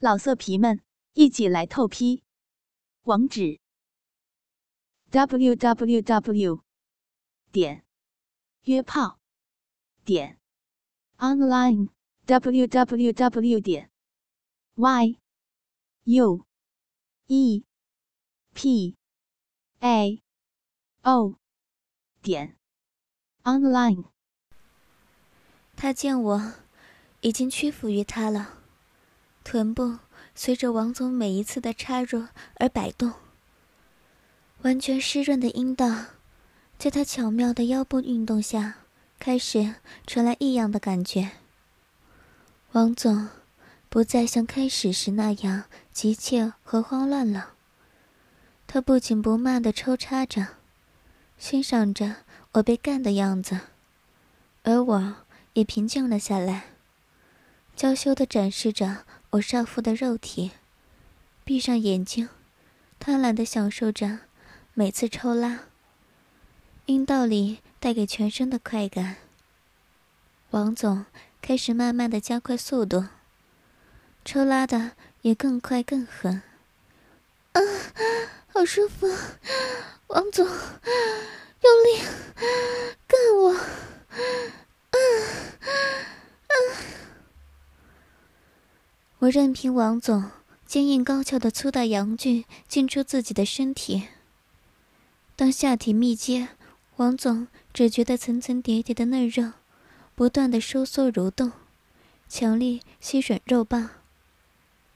老色皮们，一起来透批！网址：w w w 点约炮点 online w w w 点 y u e p a o 点 online。他见我已经屈服于他了。臀部随着王总每一次的插入而摆动，完全湿润的阴道，在他巧妙的腰部运动下，开始传来异样的感觉。王总不再像开始时那样急切和慌乱了，他不紧不慢地抽插着，欣赏着我被干的样子，而我也平静了下来，娇羞地展示着。我少妇的肉体，闭上眼睛，贪婪的享受着每次抽拉，阴道里带给全身的快感。王总开始慢慢的加快速度，抽拉的也更快更狠。啊，好舒服！王总，用力干我！我任凭王总坚硬高翘的粗大阳具进出自己的身体。当下体密接，王总只觉得层层叠叠的嫩肉不断的收缩蠕动，强力吸吮肉棒。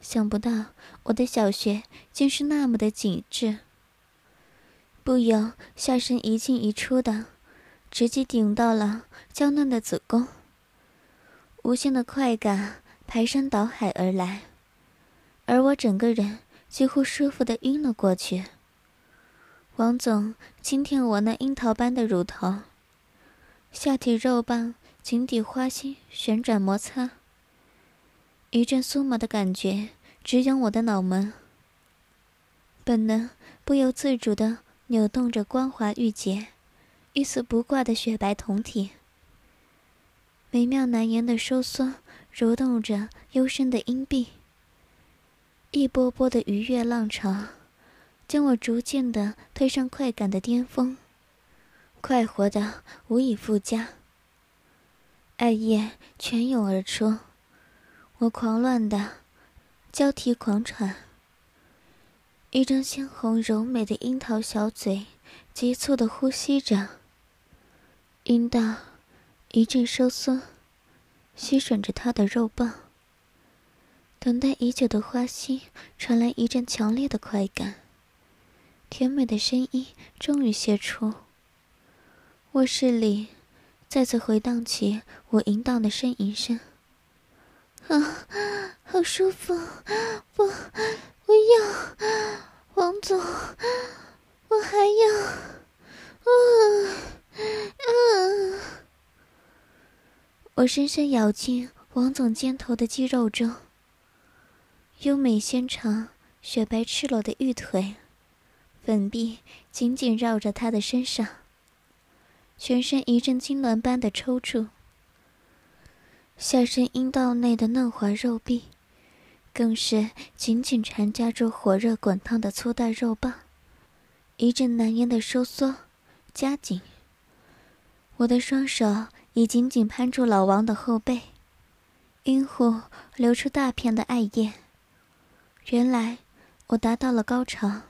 想不到我的小穴竟是那么的紧致，不由下身一进一出的，直接顶到了娇嫩的子宫。无限的快感。排山倒海而来，而我整个人几乎舒服的晕了过去。王总轻舔我那樱桃般的乳头，下体肉棒、井底花心旋转摩擦，一阵酥麻的感觉直涌我的脑门。本能不由自主的扭动着光滑玉洁、一丝不挂的雪白酮体，美妙难言的收缩。蠕动着幽深的阴壁，一波波的愉悦浪潮，将我逐渐的推上快感的巅峰，快活的无以复加。爱液泉涌而出，我狂乱的交替狂喘，一张鲜红柔美的樱桃小嘴急促的呼吸着，阴道一阵收缩。吸吮着他的肉棒，等待已久的花心传来一阵强烈的快感，甜美的声音终于泄出。卧室里再次回荡起我淫荡的呻吟声。啊，好舒服！我，我要，王总，我还要，啊，啊！我深深咬进王总肩头的肌肉中，优美纤长、雪白赤裸的玉腿，粉臂紧紧绕着他的身上，全身一阵痉挛般的抽搐。下身阴道内的嫩滑肉壁，更是紧紧缠夹住火热滚烫的粗大肉棒，一阵难言的收缩、夹紧。我的双手。已紧紧攀住老王的后背，阴户流出大片的艾叶。原来我达到了高潮。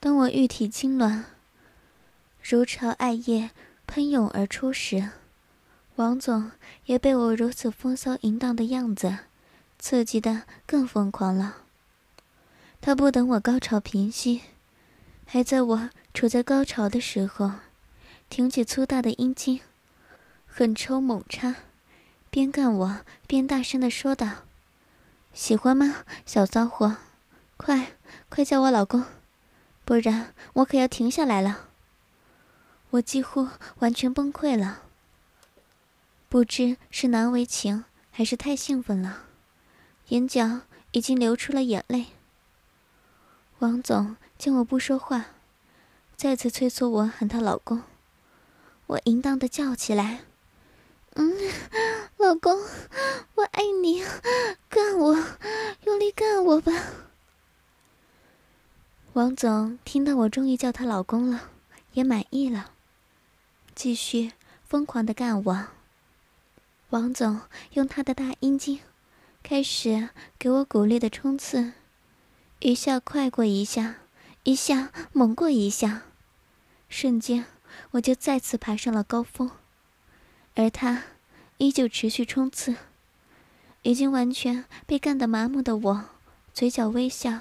当我玉体痉挛，如潮艾叶喷涌而出时，王总也被我如此风骚淫荡的样子刺激的更疯狂了。他不等我高潮平息，还在我处在高潮的时候，挺起粗大的阴茎。狠抽猛插，边干我边大声的说道：“喜欢吗，小骚货？快快叫我老公，不然我可要停下来了。”我几乎完全崩溃了，不知是难为情还是太兴奋了，眼角已经流出了眼泪。王总见我不说话，再次催促我喊他老公，我淫荡的叫起来。嗯，老公，我爱你，干我，用力干我吧。王总听到我终于叫他老公了，也满意了，继续疯狂的干我。王总用他的大阴茎开始给我鼓励的冲刺，一下快过一下，一下猛过一下，瞬间我就再次爬上了高峰，而他依旧持续冲刺。已经完全被干得麻木的我，嘴角微笑。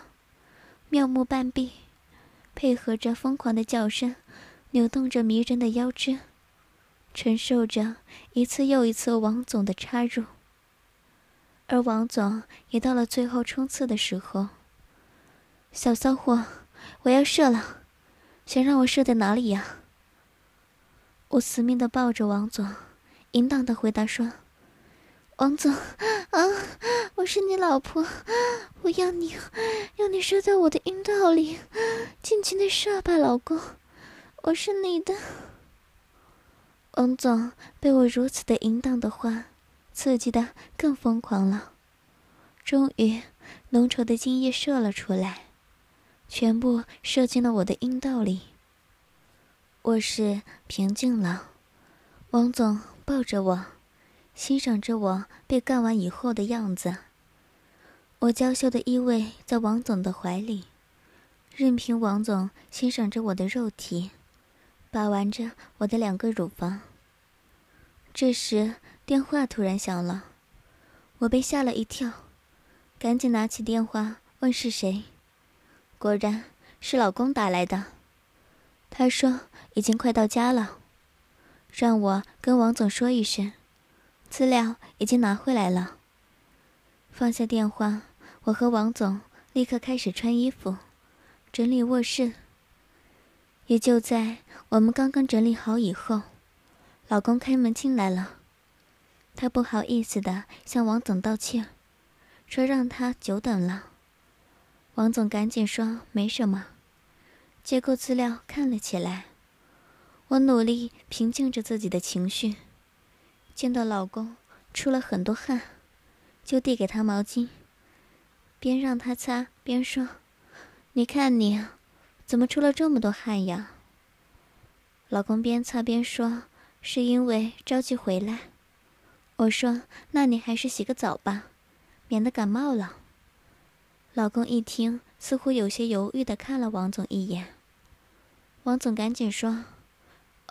妙目半闭，配合着疯狂的叫声，扭动着迷人的腰肢，承受着一次又一次王总的插入。而王总也到了最后冲刺的时候。小骚货，我要射了，想让我射在哪里呀？我死命的抱着王总，淫荡的回答说。王总，啊，我是你老婆，我要你，要你射在我的阴道里，尽情的射吧，老公，我是你的。王总被我如此的淫荡的话，刺激的更疯狂了，终于浓稠的精液射了出来，全部射进了我的阴道里。卧室平静了，王总抱着我。欣赏着我被干完以后的样子，我娇羞的依偎在王总的怀里，任凭王总欣赏着我的肉体，把玩着我的两个乳房。这时电话突然响了，我被吓了一跳，赶紧拿起电话问是谁，果然是老公打来的。他说已经快到家了，让我跟王总说一声。资料已经拿回来了。放下电话，我和王总立刻开始穿衣服、整理卧室。也就在我们刚刚整理好以后，老公开门进来了。他不好意思的向王总道歉，说让他久等了。王总赶紧说没什么，接过资料看了起来。我努力平静着自己的情绪。见到老公出了很多汗，就递给他毛巾，边让他擦边说：“你看你，怎么出了这么多汗呀？”老公边擦边说：“是因为着急回来。”我说：“那你还是洗个澡吧，免得感冒了。”老公一听，似乎有些犹豫的看了王总一眼。王总赶紧说：“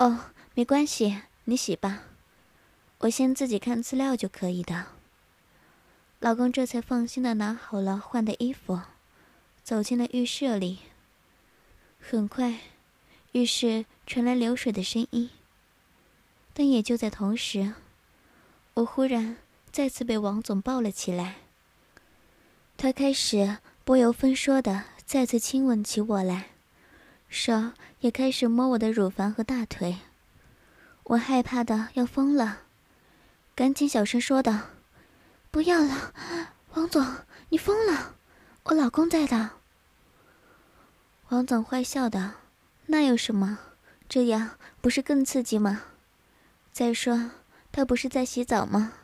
哦，没关系，你洗吧。”我先自己看资料就可以的。老公这才放心的拿好了换的衣服，走进了浴室里。很快，浴室传来流水的声音。但也就在同时，我忽然再次被王总抱了起来。他开始不由分说的再次亲吻起我来，手也开始摸我的乳房和大腿。我害怕的要疯了。赶紧小声说道：“不要了，王总，你疯了！我老公在的。”王总坏笑道：“那有什么？这样不是更刺激吗？再说他不是在洗澡吗？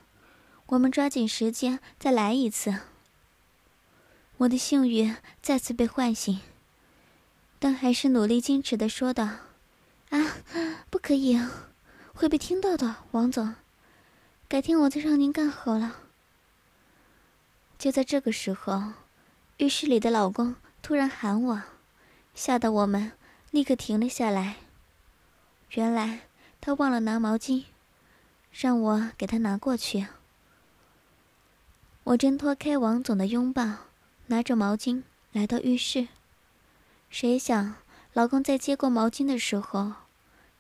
我们抓紧时间再来一次。”我的性欲再次被唤醒，但还是努力矜持的说道：“啊，不可以，会被听到的，王总。”改天我再让您干好了。就在这个时候，浴室里的老公突然喊我，吓得我们立刻停了下来。原来他忘了拿毛巾，让我给他拿过去。我挣脱开王总的拥抱，拿着毛巾来到浴室。谁想，老公在接过毛巾的时候，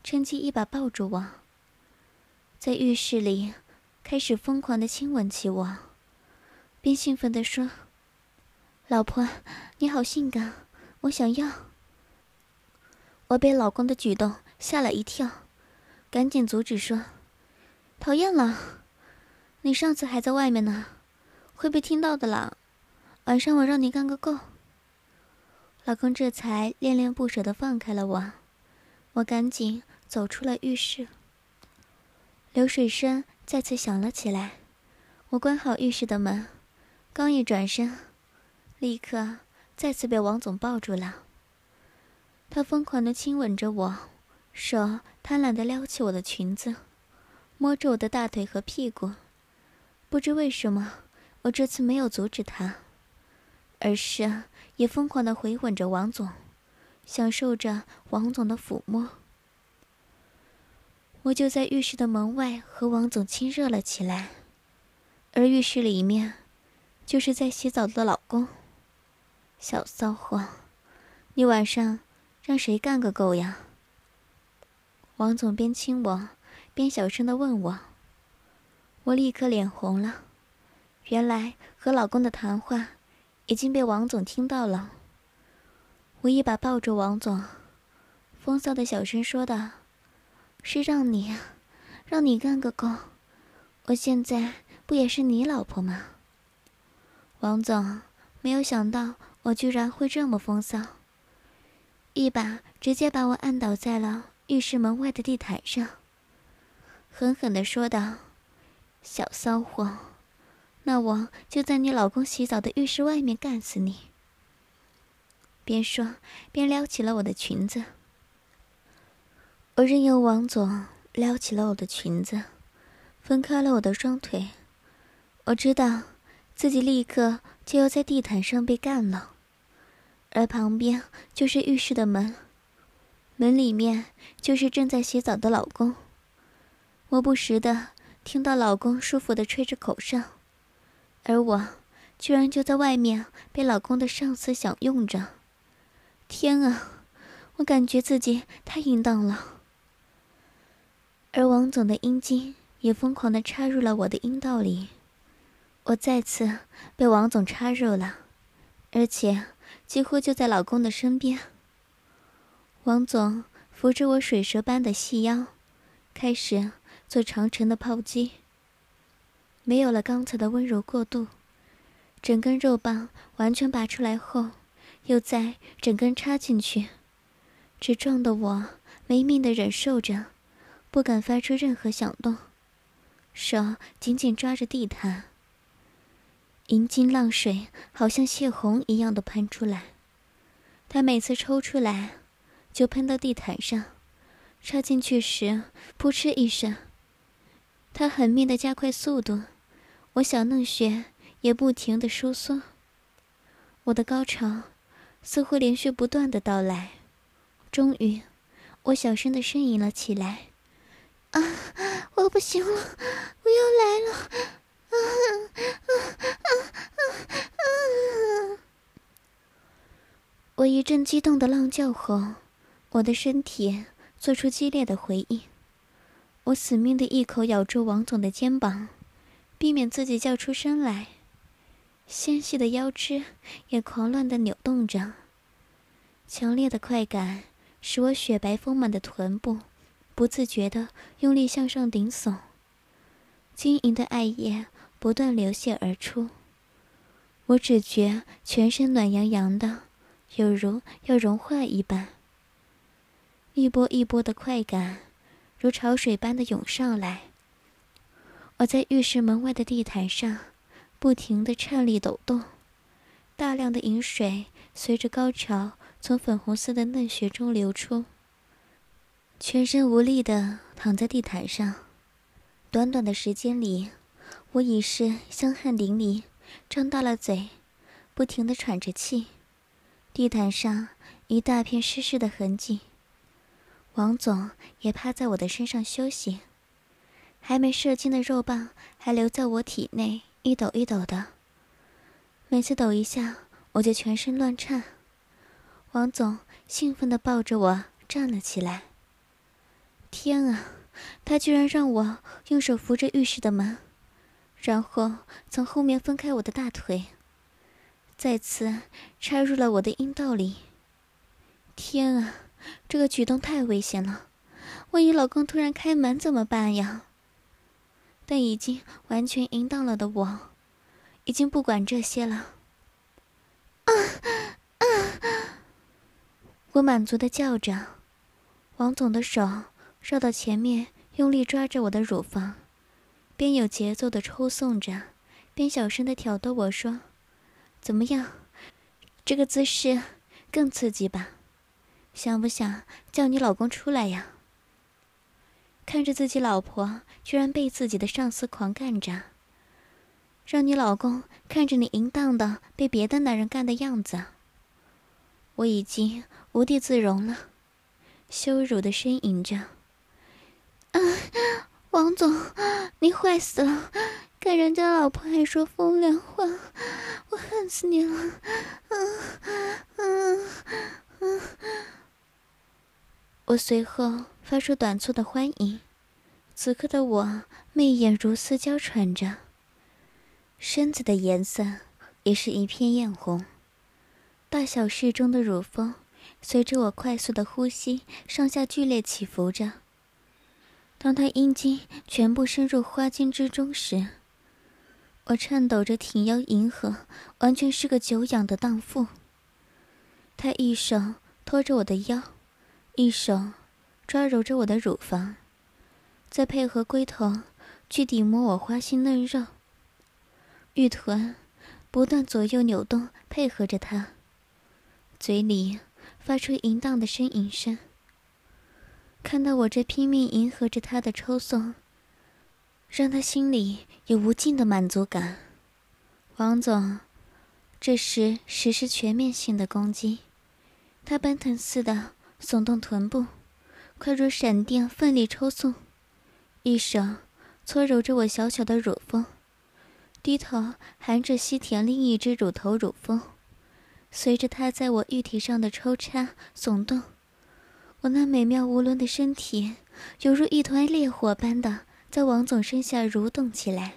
趁机一把抱住我，在浴室里。开始疯狂的亲吻起我，并兴奋地说：“老婆，你好性感，我想要。”我被老公的举动吓了一跳，赶紧阻止说：“讨厌了，你上次还在外面呢，会被听到的啦。晚上我让你干个够。”老公这才恋恋不舍地放开了我，我赶紧走出了浴室。流水声。再次响了起来，我关好浴室的门，刚一转身，立刻再次被王总抱住了。他疯狂的亲吻着我，手贪婪的撩起我的裙子，摸着我的大腿和屁股。不知为什么，我这次没有阻止他，而是也疯狂的回吻着王总，享受着王总的抚摸。我就在浴室的门外和王总亲热了起来，而浴室里面，就是在洗澡的老公。小骚货，你晚上让谁干个够呀？王总边亲我，边小声的问我。我立刻脸红了，原来和老公的谈话已经被王总听到了。我一把抱住王总，风骚的小声说道：“是让你，让你干个够。我现在不也是你老婆吗？”王总没有想到我居然会这么风骚，一把直接把我按倒在了浴室门外的地毯上，狠狠的说道。小骚货，那我就在你老公洗澡的浴室外面干死你！边说边撩起了我的裙子。我任由王总撩起了我的裙子，分开了我的双腿。我知道自己立刻就要在地毯上被干了，而旁边就是浴室的门，门里面就是正在洗澡的老公。我不时的。听到老公舒服的吹着口哨，而我居然就在外面被老公的上司享用着。天啊，我感觉自己太淫荡了。而王总的阴茎也疯狂的插入了我的阴道里，我再次被王总插入了，而且几乎就在老公的身边。王总扶着我水蛇般的细腰，开始。做长城的炮击，没有了刚才的温柔过度，整根肉棒完全拔出来后，又再整根插进去，直撞得我没命的忍受着，不敢发出任何响动，手紧紧抓着地毯，银金浪水好像泄洪一样的喷出来，他每次抽出来，就喷到地毯上，插进去时，扑哧一声。他狠命的加快速度，我小嫩穴也不停的收缩。我的高潮似乎连续不断的到来，终于，我小声的呻吟了起来：“啊，我不行了，我要来了！”啊啊啊啊啊！我一阵激动的浪叫后，我的身体做出激烈的回应。我死命的一口咬住王总的肩膀，避免自己叫出声来。纤细的腰肢也狂乱的扭动着。强烈的快感使我雪白丰满的臀部不自觉的用力向上顶耸，晶莹的爱液不断流泻而出。我只觉全身暖洋洋的，有如要融化一般。一波一波的快感。如潮水般的涌上来，我在浴室门外的地毯上不停的颤栗抖动，大量的饮水随着高潮从粉红色的嫩穴中流出。全身无力的躺在地毯上，短短的时间里，我已是香汗淋漓，张大了嘴，不停的喘着气，地毯上一大片湿湿的痕迹。王总也趴在我的身上休息，还没射精的肉棒还留在我体内，一抖一抖的。每次抖一下，我就全身乱颤。王总兴奋地抱着我站了起来。天啊，他居然让我用手扶着浴室的门，然后从后面分开我的大腿，再次插入了我的阴道里。天啊！这个举动太危险了，万一老公突然开门怎么办呀？但已经完全淫荡了的我，已经不管这些了。啊啊！我满足的叫着，王总的手绕到前面，用力抓着我的乳房，边有节奏的抽送着，边小声的挑逗我说：“怎么样？这个姿势更刺激吧？想不想叫你老公出来呀？看着自己老婆居然被自己的上司狂干着，让你老公看着你淫荡的被别的男人干的样子，我已经无地自容了，羞辱的呻吟着：“啊，王总，你坏死了！看人家老婆还说风凉话，我恨死你了！”嗯嗯嗯，我随后发出短促的欢迎。此刻的我媚眼如丝娇喘着，身子的颜色也是一片艳红，大小适中的乳峰随着我快速的呼吸上下剧烈起伏着。当他阴茎全部深入花茎之中时，我颤抖着挺腰迎合，完全是个久仰的荡妇。他一手托着我的腰，一手抓揉着我的乳房。再配合龟头去抵摩我花心嫩肉，玉臀不断左右扭动，配合着他，嘴里发出淫荡的呻吟声。看到我这拼命迎合着他的抽送，让他心里有无尽的满足感。王总这时实施全面性的攻击，他奔腾似的耸动臀部，快如闪电，奋力抽送。一手搓揉着我小小的乳峰，低头含着吸舔另一只乳头乳峰，随着他在我玉体上的抽插耸动，我那美妙无伦的身体犹如一团烈火般的在王总身下蠕动起来。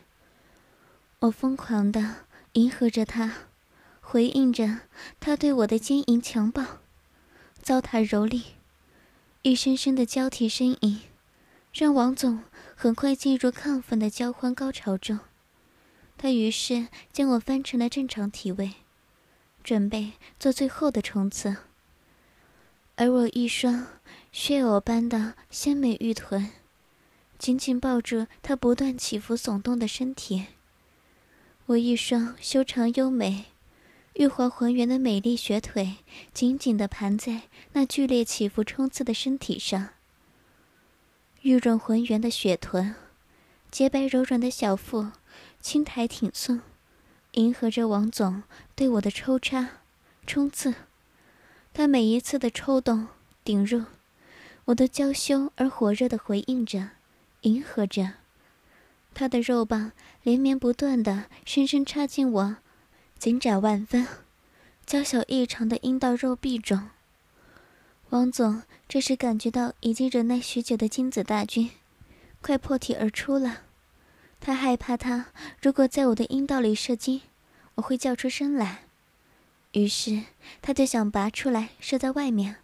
我疯狂的迎合着他，回应着他对我的奸淫强暴、糟蹋蹂躏，一声声的交替呻吟，让王总。很快进入亢奋的交欢高潮中，他于是将我翻成了正常体位，准备做最后的冲刺。而我一双血藕般的鲜美玉臀，紧紧抱住他不断起伏耸动的身体。我一双修长优美、玉滑浑圆的美丽雪腿，紧紧地盘在那剧烈起伏冲刺的身体上。玉润浑圆的雪臀，洁白柔软的小腹，轻抬挺送，迎合着王总对我的抽插、冲刺。他每一次的抽动、顶入，我都娇羞而火热的回应着，迎合着。他的肉棒连绵不断的深深插进我紧窄万分、娇小异常的阴道肉壁中。王总这时感觉到已经忍耐许久的精子大军快破体而出了，他害怕他如果在我的阴道里射精，我会叫出声来，于是他就想拔出来射在外面。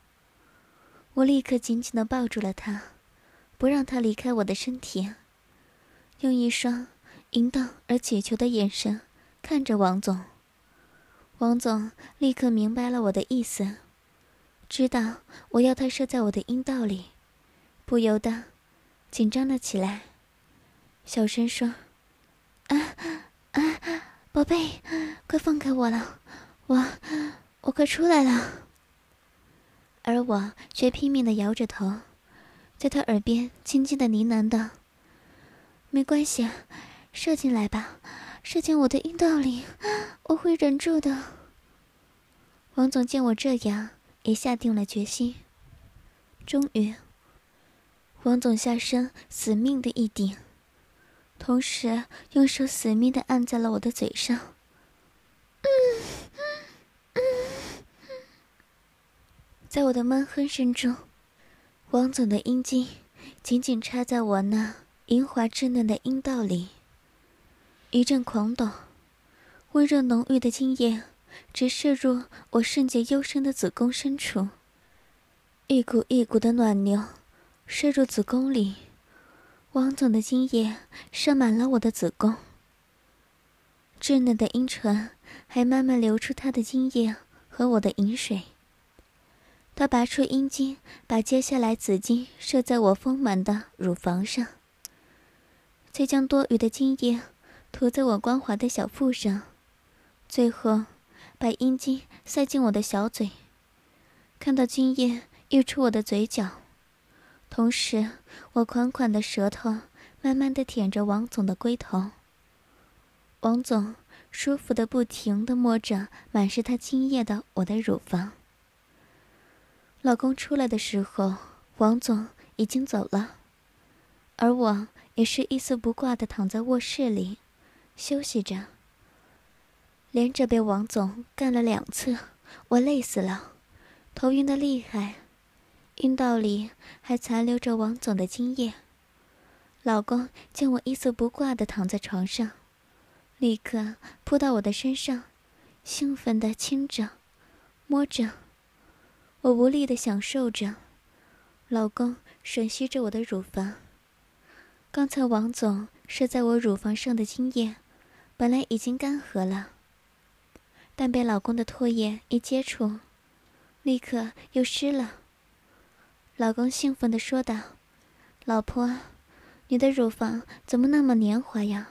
我立刻紧紧地抱住了他，不让他离开我的身体，用一双淫荡而乞求的眼神看着王总。王总立刻明白了我的意思。知道我要他射在我的阴道里，不由得紧张了起来，小声说：“啊啊，宝贝，快放开我了，我我快出来了。”而我却拼命的摇着头，在他耳边轻轻的呢喃道：“没关系，射进来吧，射进我的阴道里，我会忍住的。”王总见我这样。也下定了决心。终于，王总下身死命的一顶，同时用手死命的按在了我的嘴上。嗯 嗯在我的闷哼声中，王总的阴茎紧紧插在我那莹滑稚嫩的阴道里，一阵狂抖，温热浓郁的精液。直射入我圣洁幽深的子宫深处，一股一股的暖流射入子宫里，王总的精液射满了我的子宫，稚嫩的阴唇还慢慢流出他的精液和我的饮水。他拔出阴茎，把接下来子精射在我丰满的乳房上，再将多余的精液涂在我光滑的小腹上，最后。把阴茎塞进我的小嘴，看到精液溢出我的嘴角，同时我款款的舌头慢慢的舔着王总的龟头。王总舒服的不停的摸着满是他精液的我的乳房。老公出来的时候，王总已经走了，而我也是一丝不挂的躺在卧室里，休息着。连着被王总干了两次，我累死了，头晕的厉害，阴道里还残留着王总的精液。老公见我一丝不挂的躺在床上，立刻扑到我的身上，兴奋的亲着、摸着，我无力的享受着，老公吮吸着我的乳房。刚才王总射在我乳房上的精液，本来已经干涸了。但被老公的唾液一接触，立刻又湿了。老公兴奋地说道：“老婆，你的乳房怎么那么黏滑呀？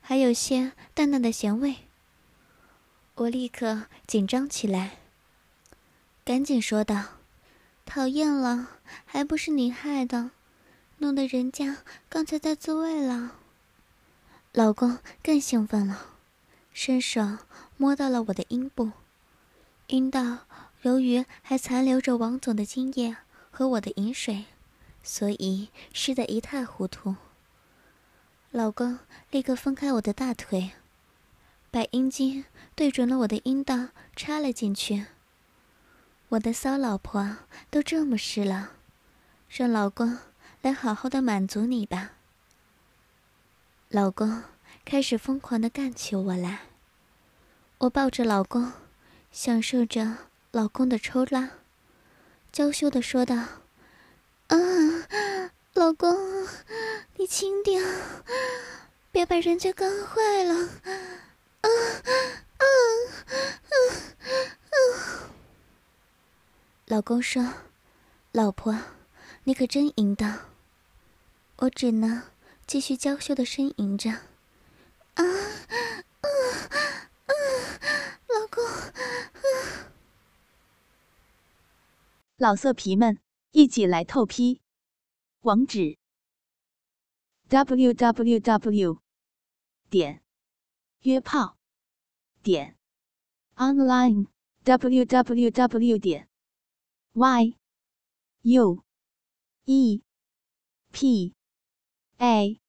还有些淡淡的咸味。”我立刻紧张起来，赶紧说道：“讨厌了，还不是你害的，弄得人家刚才在自慰了。”老公更兴奋了。伸手摸到了我的阴部，阴道由于还残留着王总的精液和我的饮水，所以湿得一塌糊涂。老公立刻分开我的大腿，把阴茎对准了我的阴道插了进去。我的骚老婆都这么湿了，让老公来好好的满足你吧。老公。开始疯狂的干起我来，我抱着老公，享受着老公的抽拉，娇羞的说道：“啊，老公，你轻点，别把人家干坏了。”啊啊啊啊！老公说：“老婆，你可真淫荡。”我只能继续娇羞的呻吟着。啊啊啊！老公，啊老色皮们一起来透批，网址：w w w 点约炮点 online w w w 点 y u e p a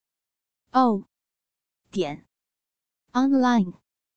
o 点。online